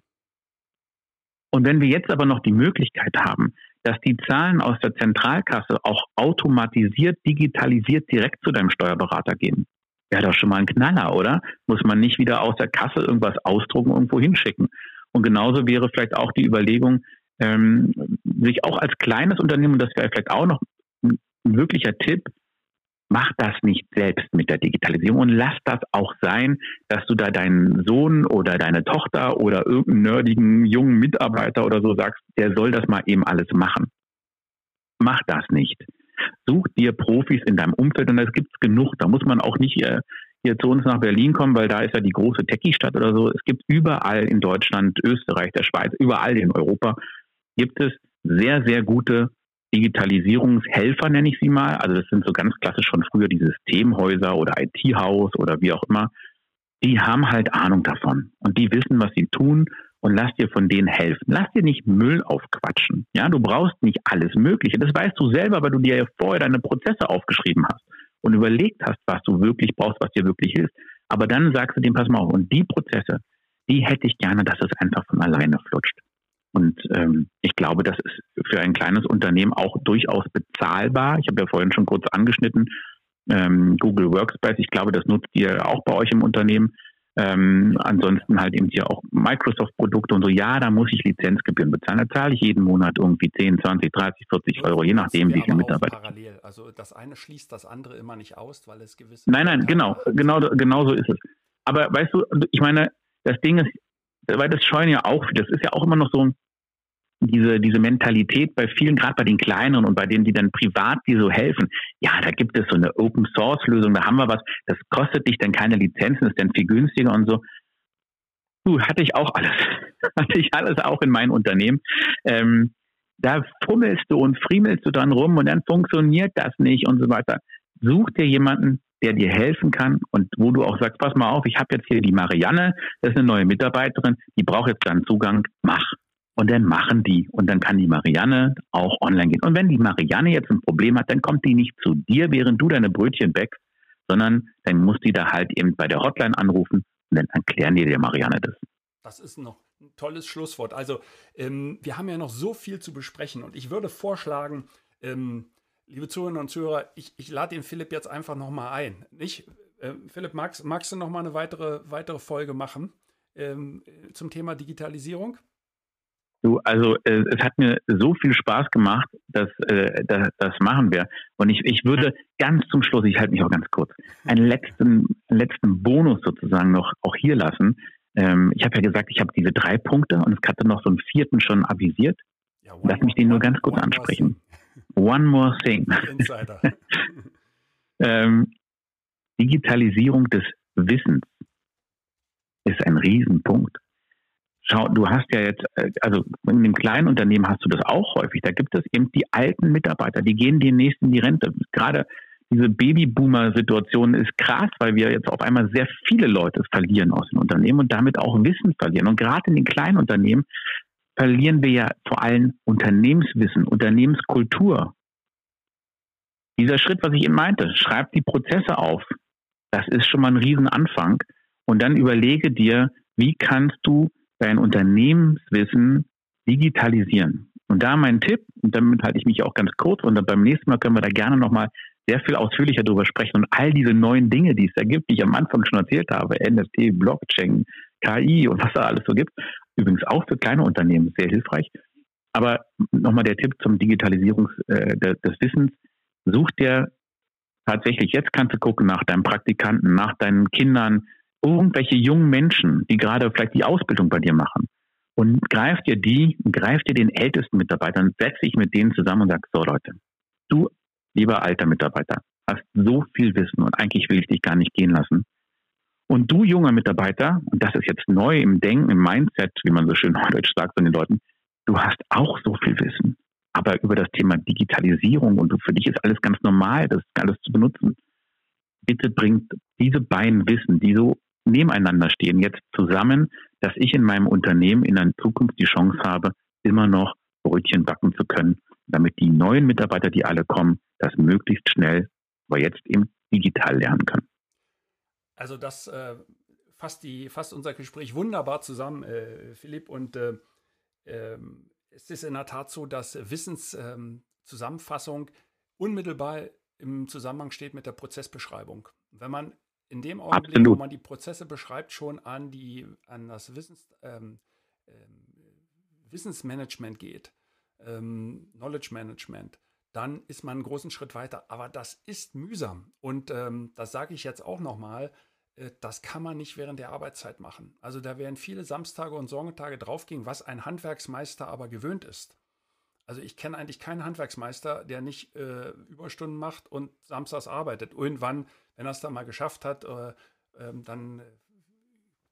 Und wenn wir jetzt aber noch die Möglichkeit haben, dass die Zahlen aus der Zentralkasse auch automatisiert, digitalisiert direkt zu deinem Steuerberater gehen, wäre doch schon mal ein Knaller, oder? Muss man nicht wieder aus der Kasse irgendwas ausdrucken irgendwo hinschicken. Und genauso wäre vielleicht auch die Überlegung, ähm, sich auch als kleines Unternehmen, das wäre vielleicht auch noch ein wirklicher Tipp, mach das nicht selbst mit der Digitalisierung und lass das auch sein, dass du da deinen Sohn oder deine Tochter oder irgendeinen nerdigen jungen Mitarbeiter oder so sagst, der soll das mal eben alles machen. Mach das nicht. Such dir Profis in deinem Umfeld und das gibt's genug. Da muss man auch nicht hier, hier zu uns nach Berlin kommen, weil da ist ja die große Techie-Stadt oder so. Es gibt überall in Deutschland, Österreich, der Schweiz, überall in Europa gibt es sehr, sehr gute Digitalisierungshelfer, nenne ich sie mal. Also das sind so ganz klassisch schon früher die Systemhäuser oder IT-Haus oder wie auch immer. Die haben halt Ahnung davon und die wissen, was sie tun und lass dir von denen helfen. Lass dir nicht Müll aufquatschen. Ja, du brauchst nicht alles Mögliche. Das weißt du selber, weil du dir ja vorher deine Prozesse aufgeschrieben hast und überlegt hast, was du wirklich brauchst, was dir wirklich hilft. Aber dann sagst du dem, pass mal auf, und die Prozesse, die hätte ich gerne, dass es einfach von alleine flutscht. Und ähm, ich glaube, das ist für ein kleines Unternehmen auch durchaus bezahlbar. Ich habe ja vorhin schon kurz angeschnitten, ähm, Google Workspace, ich glaube, das nutzt ihr auch bei euch im Unternehmen. Ähm, ansonsten halt eben hier auch Microsoft-Produkte und so. Ja, da muss ich Lizenzgebühren bezahlen. Da zahle ich jeden Monat irgendwie 10, 20, 30, 40 Euro, je nachdem, wie viele Mitarbeiter. Parallel. Also das eine schließt das andere immer nicht aus, weil es gewisse. Nein, nein, genau, genau, genau so ist es. Aber weißt du, ich meine, das Ding ist, weil das scheuen ja auch, das ist ja auch immer noch so ein, diese, diese Mentalität bei vielen, gerade bei den Kleineren und bei denen, die dann privat die so helfen, ja, da gibt es so eine Open Source Lösung, da haben wir was, das kostet dich dann keine Lizenzen, ist dann viel günstiger und so. Du, hatte ich auch alles. hatte ich alles auch in meinem Unternehmen. Ähm, da fummelst du und friemelst du dran rum und dann funktioniert das nicht und so weiter. Such dir jemanden, der dir helfen kann und wo du auch sagst, pass mal auf, ich habe jetzt hier die Marianne, das ist eine neue Mitarbeiterin, die braucht jetzt dann Zugang, mach. Und dann machen die. Und dann kann die Marianne auch online gehen. Und wenn die Marianne jetzt ein Problem hat, dann kommt die nicht zu dir, während du deine Brötchen backst, sondern dann muss die da halt eben bei der Hotline anrufen und dann erklären die der Marianne das. Das ist noch ein tolles Schlusswort. Also, ähm, wir haben ja noch so viel zu besprechen und ich würde vorschlagen, ähm, liebe Zuhörerinnen und Zuhörer, ich, ich lade den Philipp jetzt einfach nochmal ein. Nicht? Äh, Philipp, magst, magst du nochmal eine weitere, weitere Folge machen ähm, zum Thema Digitalisierung? Du, also äh, es hat mir so viel Spaß gemacht, dass äh, das, das machen wir. Und ich, ich würde ganz zum Schluss, ich halte mich auch ganz kurz, einen letzten, letzten Bonus sozusagen noch auch hier lassen. Ähm, ich habe ja gesagt, ich habe diese drei Punkte und es hatte noch so einen vierten schon avisiert. Ja, Lass mich den nur ganz kurz one ansprechen. More one more thing. Insider. ähm, Digitalisierung des Wissens ist ein Riesenpunkt. Schau, du hast ja jetzt, äh, also in dem kleinen Unternehmen hast du das auch häufig. Da gibt es eben die alten Mitarbeiter, die gehen demnächst in die Rente. Gerade diese Babyboomer-Situation ist krass, weil wir jetzt auf einmal sehr viele Leute verlieren aus den Unternehmen und damit auch Wissen verlieren. Und gerade in den kleinen Unternehmen verlieren wir ja vor allem Unternehmenswissen, Unternehmenskultur. Dieser Schritt, was ich eben meinte, schreib die Prozesse auf. Das ist schon mal ein Riesenanfang. Und dann überlege dir, wie kannst du dein Unternehmenswissen digitalisieren. Und da mein Tipp, und damit halte ich mich auch ganz kurz, und beim nächsten Mal können wir da gerne nochmal sehr viel ausführlicher darüber sprechen und all diese neuen Dinge, die es da gibt, die ich am Anfang schon erzählt habe, NFT, Blockchain, KI und was da alles so gibt, übrigens auch für kleine Unternehmen sehr hilfreich. Aber nochmal der Tipp zum Digitalisierung äh, des Wissens. Such dir tatsächlich, jetzt kannst du gucken nach deinen Praktikanten, nach deinen Kindern, irgendwelche jungen Menschen, die gerade vielleicht die Ausbildung bei dir machen. Und greif dir die, greif dir den ältesten Mitarbeitern, setz dich mit denen zusammen und sag, so Leute, du, lieber alter Mitarbeiter, hast so viel Wissen und eigentlich will ich dich gar nicht gehen lassen. Und du, junger Mitarbeiter, und das ist jetzt neu im Denken, im Mindset, wie man so schön neudeutsch sagt von den Leuten, du hast auch so viel Wissen. Aber über das Thema Digitalisierung und für dich ist alles ganz normal, das alles zu benutzen. Bitte bringt diese beiden Wissen, die so nebeneinander stehen, jetzt zusammen, dass ich in meinem Unternehmen in der Zukunft die Chance habe, immer noch Brötchen backen zu können, damit die neuen Mitarbeiter, die alle kommen, das möglichst schnell, aber jetzt eben digital lernen können. Also das äh, fasst, die, fasst unser Gespräch wunderbar zusammen, äh, Philipp. Und äh, ähm, es ist in der Tat so, dass Wissenszusammenfassung ähm, unmittelbar im Zusammenhang steht mit der Prozessbeschreibung. Wenn man in dem Augenblick, Absolut. wo man die Prozesse beschreibt, schon an, die, an das Wissens, ähm, ähm, Wissensmanagement geht, ähm, Knowledge Management, dann ist man einen großen Schritt weiter. Aber das ist mühsam. Und ähm, das sage ich jetzt auch nochmal, äh, das kann man nicht während der Arbeitszeit machen. Also da werden viele Samstage und Sonntage draufgehen, was ein Handwerksmeister aber gewöhnt ist. Also ich kenne eigentlich keinen Handwerksmeister, der nicht äh, Überstunden macht und samstags arbeitet. Irgendwann, wenn er es dann mal geschafft hat, äh, ähm, äh, dann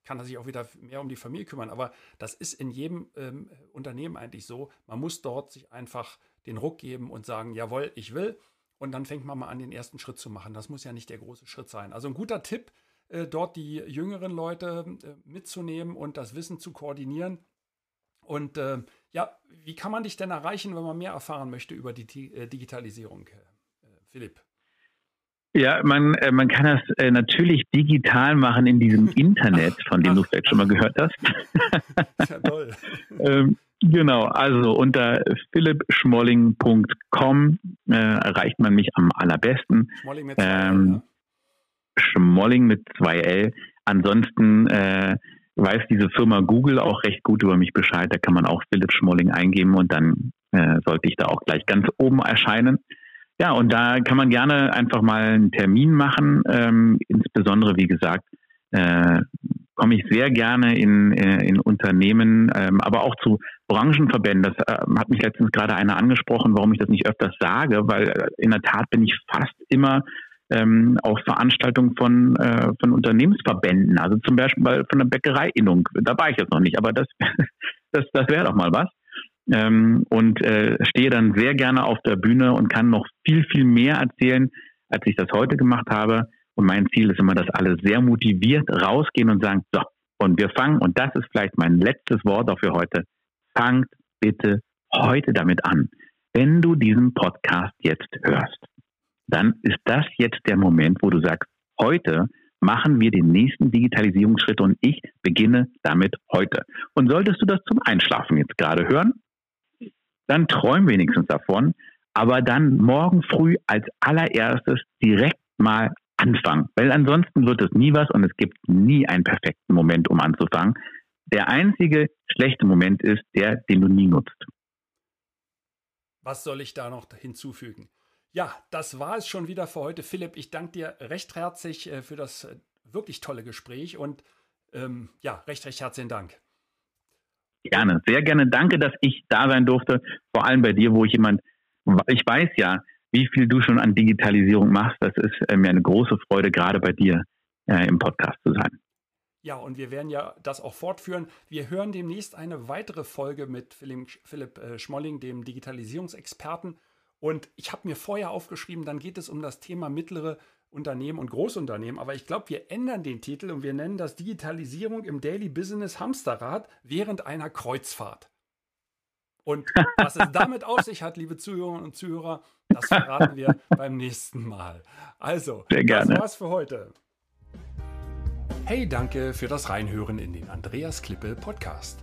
kann er sich auch wieder mehr um die Familie kümmern. Aber das ist in jedem ähm, Unternehmen eigentlich so. Man muss dort sich einfach den Ruck geben und sagen, jawohl, ich will. Und dann fängt man mal an, den ersten Schritt zu machen. Das muss ja nicht der große Schritt sein. Also ein guter Tipp, äh, dort die jüngeren Leute äh, mitzunehmen und das Wissen zu koordinieren. Und äh, ja, wie kann man dich denn erreichen, wenn man mehr erfahren möchte über die äh, Digitalisierung, äh, Philipp? Ja, man, äh, man kann das natürlich digital machen in diesem Internet, von dem ach, du vielleicht ach, schon mal gehört hast. ja toll. ähm, genau, also unter philippschmolling.com äh, erreicht man mich am allerbesten. Schmolling mit zwei ähm, L, ja. Schmolling mit zwei L. Ansonsten äh, weiß diese Firma Google auch recht gut über mich Bescheid. Da kann man auch Philipp Schmolling eingeben und dann äh, sollte ich da auch gleich ganz oben erscheinen. Ja, und da kann man gerne einfach mal einen Termin machen. Ähm, insbesondere, wie gesagt, äh, komme ich sehr gerne in, äh, in Unternehmen, ähm, aber auch zu Branchenverbänden. Das äh, hat mich letztens gerade einer angesprochen, warum ich das nicht öfters sage, weil äh, in der Tat bin ich fast immer ähm, auf Veranstaltungen von, äh, von Unternehmensverbänden, also zum Beispiel von der Bäckereiinnung. Da war ich jetzt noch nicht, aber das, das, das wäre doch mal was ähm, und äh, stehe dann sehr gerne auf der Bühne und kann noch viel, viel mehr erzählen, als ich das heute gemacht habe. Und mein Ziel ist immer, dass alle sehr motiviert rausgehen und sagen, so, und wir fangen, und das ist vielleicht mein letztes Wort auch für heute, fangt bitte heute damit an. Wenn du diesen Podcast jetzt hörst, dann ist das jetzt der Moment, wo du sagst, heute machen wir den nächsten Digitalisierungsschritt und ich beginne damit heute. Und solltest du das zum Einschlafen jetzt gerade hören, dann träum wenigstens davon, aber dann morgen früh als allererstes direkt mal anfangen, weil ansonsten wird es nie was und es gibt nie einen perfekten Moment, um anzufangen. Der einzige schlechte Moment ist der, den du nie nutzt. Was soll ich da noch hinzufügen? Ja, das war es schon wieder für heute. Philipp, ich danke dir recht herzlich äh, für das äh, wirklich tolle Gespräch und ähm, ja, recht, recht herzlichen Dank. Gerne, sehr gerne. Danke, dass ich da sein durfte. Vor allem bei dir, wo ich jemand, ich weiß ja, wie viel du schon an Digitalisierung machst. Das ist äh, mir eine große Freude, gerade bei dir äh, im Podcast zu sein. Ja, und wir werden ja das auch fortführen. Wir hören demnächst eine weitere Folge mit Philipp, Philipp äh, Schmolling, dem Digitalisierungsexperten. Und ich habe mir vorher aufgeschrieben, dann geht es um das Thema mittlere Unternehmen und Großunternehmen. Aber ich glaube, wir ändern den Titel und wir nennen das Digitalisierung im Daily Business Hamsterrad während einer Kreuzfahrt. Und was es damit auf sich hat, liebe Zuhörerinnen und Zuhörer, das verraten wir beim nächsten Mal. Also, das war's für heute. Hey, danke für das Reinhören in den Andreas Klippe Podcast.